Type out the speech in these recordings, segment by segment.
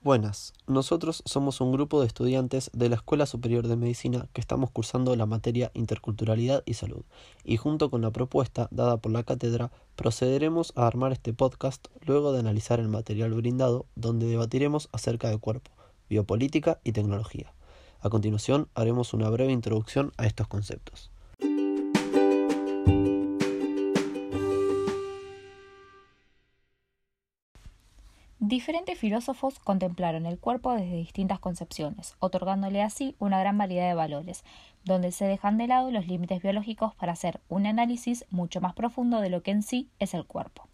Buenas, nosotros somos un grupo de estudiantes de la Escuela Superior de Medicina que estamos cursando la materia Interculturalidad y Salud, y junto con la propuesta dada por la cátedra procederemos a armar este podcast luego de analizar el material brindado donde debatiremos acerca de cuerpo, biopolítica y tecnología. A continuación haremos una breve introducción a estos conceptos. Diferentes filósofos contemplaron el cuerpo desde distintas concepciones, otorgándole así una gran variedad de valores, donde se dejan de lado los límites biológicos para hacer un análisis mucho más profundo de lo que en sí es el cuerpo.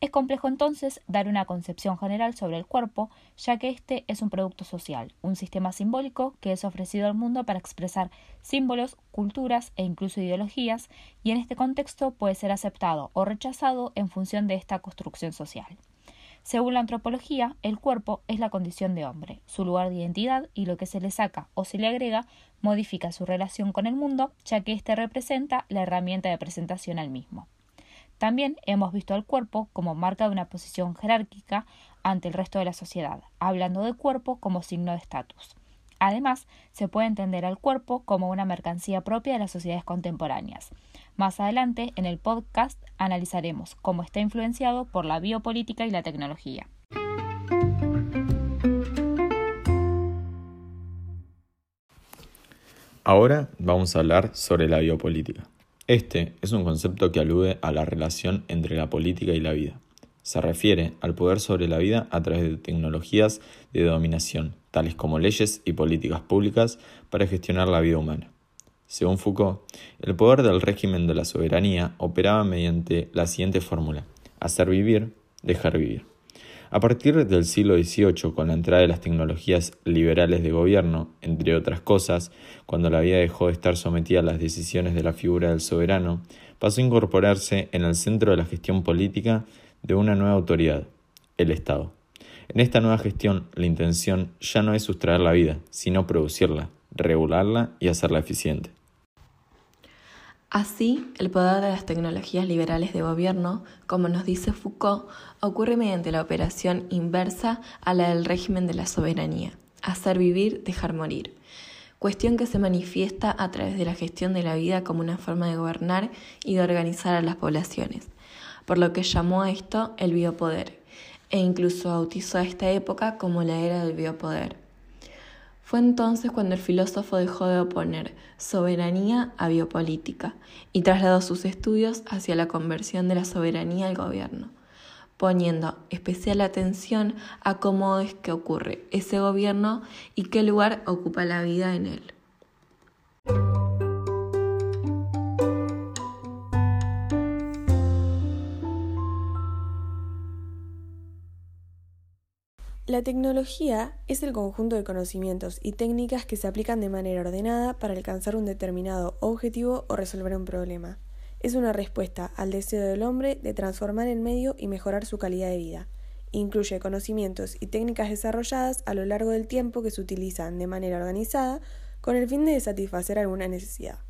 Es complejo entonces dar una concepción general sobre el cuerpo, ya que este es un producto social, un sistema simbólico que es ofrecido al mundo para expresar símbolos, culturas e incluso ideologías, y en este contexto puede ser aceptado o rechazado en función de esta construcción social. Según la antropología, el cuerpo es la condición de hombre, su lugar de identidad y lo que se le saca o se le agrega modifica su relación con el mundo, ya que éste representa la herramienta de presentación al mismo. También hemos visto al cuerpo como marca de una posición jerárquica ante el resto de la sociedad, hablando del cuerpo como signo de estatus. Además, se puede entender al cuerpo como una mercancía propia de las sociedades contemporáneas. Más adelante, en el podcast, analizaremos cómo está influenciado por la biopolítica y la tecnología. Ahora vamos a hablar sobre la biopolítica. Este es un concepto que alude a la relación entre la política y la vida. Se refiere al poder sobre la vida a través de tecnologías de dominación, tales como leyes y políticas públicas para gestionar la vida humana. Según Foucault, el poder del régimen de la soberanía operaba mediante la siguiente fórmula, hacer vivir, dejar vivir. A partir del siglo XVIII, con la entrada de las tecnologías liberales de gobierno, entre otras cosas, cuando la vida dejó de estar sometida a las decisiones de la figura del soberano, pasó a incorporarse en el centro de la gestión política de una nueva autoridad, el Estado. En esta nueva gestión, la intención ya no es sustraer la vida, sino producirla, regularla y hacerla eficiente. Así, el poder de las tecnologías liberales de gobierno, como nos dice Foucault, ocurre mediante la operación inversa a la del régimen de la soberanía, hacer vivir, dejar morir, cuestión que se manifiesta a través de la gestión de la vida como una forma de gobernar y de organizar a las poblaciones, por lo que llamó a esto el biopoder, e incluso bautizó a esta época como la era del biopoder. Fue entonces cuando el filósofo dejó de oponer soberanía a biopolítica y trasladó sus estudios hacia la conversión de la soberanía al gobierno, poniendo especial atención a cómo es que ocurre ese gobierno y qué lugar ocupa la vida en él. La tecnología es el conjunto de conocimientos y técnicas que se aplican de manera ordenada para alcanzar un determinado objetivo o resolver un problema. Es una respuesta al deseo del hombre de transformar el medio y mejorar su calidad de vida. Incluye conocimientos y técnicas desarrolladas a lo largo del tiempo que se utilizan de manera organizada con el fin de satisfacer alguna necesidad.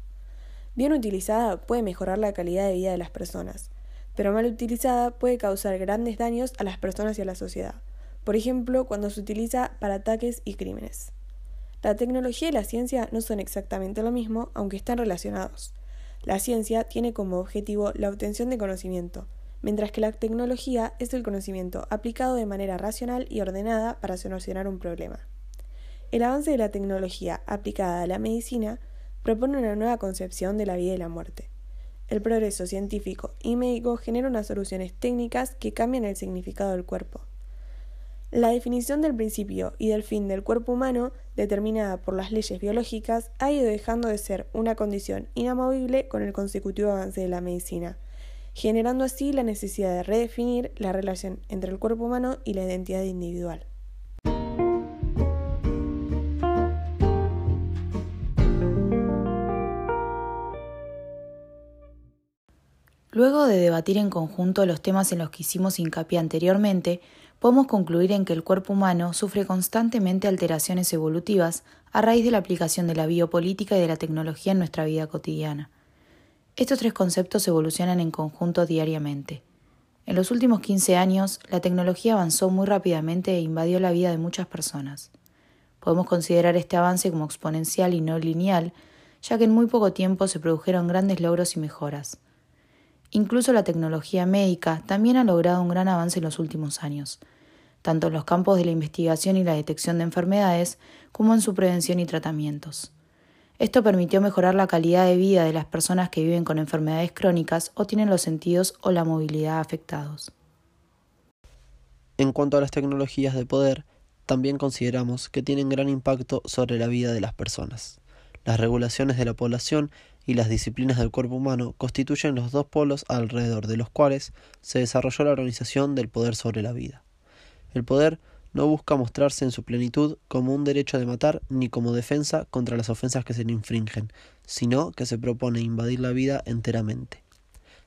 Bien utilizada puede mejorar la calidad de vida de las personas, pero mal utilizada puede causar grandes daños a las personas y a la sociedad por ejemplo, cuando se utiliza para ataques y crímenes. La tecnología y la ciencia no son exactamente lo mismo, aunque están relacionados. La ciencia tiene como objetivo la obtención de conocimiento, mientras que la tecnología es el conocimiento aplicado de manera racional y ordenada para solucionar un problema. El avance de la tecnología aplicada a la medicina propone una nueva concepción de la vida y la muerte. El progreso científico y médico genera unas soluciones técnicas que cambian el significado del cuerpo. La definición del principio y del fin del cuerpo humano, determinada por las leyes biológicas, ha ido dejando de ser una condición inamovible con el consecutivo avance de la medicina, generando así la necesidad de redefinir la relación entre el cuerpo humano y la identidad individual. Luego de debatir en conjunto los temas en los que hicimos hincapié anteriormente, podemos concluir en que el cuerpo humano sufre constantemente alteraciones evolutivas a raíz de la aplicación de la biopolítica y de la tecnología en nuestra vida cotidiana. Estos tres conceptos evolucionan en conjunto diariamente. En los últimos 15 años, la tecnología avanzó muy rápidamente e invadió la vida de muchas personas. Podemos considerar este avance como exponencial y no lineal, ya que en muy poco tiempo se produjeron grandes logros y mejoras. Incluso la tecnología médica también ha logrado un gran avance en los últimos años, tanto en los campos de la investigación y la detección de enfermedades como en su prevención y tratamientos. Esto permitió mejorar la calidad de vida de las personas que viven con enfermedades crónicas o tienen los sentidos o la movilidad afectados. En cuanto a las tecnologías de poder, también consideramos que tienen gran impacto sobre la vida de las personas. Las regulaciones de la población y las disciplinas del cuerpo humano constituyen los dos polos alrededor de los cuales se desarrolló la organización del poder sobre la vida. El poder no busca mostrarse en su plenitud como un derecho de matar ni como defensa contra las ofensas que se le infringen, sino que se propone invadir la vida enteramente.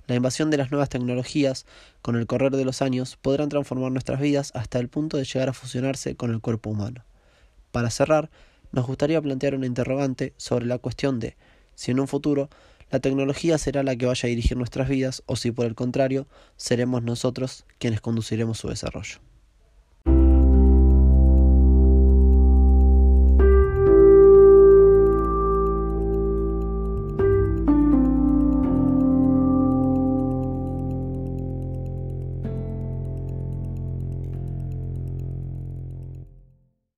La invasión de las nuevas tecnologías, con el correr de los años, podrán transformar nuestras vidas hasta el punto de llegar a fusionarse con el cuerpo humano. Para cerrar, nos gustaría plantear una interrogante sobre la cuestión de si en un futuro la tecnología será la que vaya a dirigir nuestras vidas o si por el contrario seremos nosotros quienes conduciremos su desarrollo.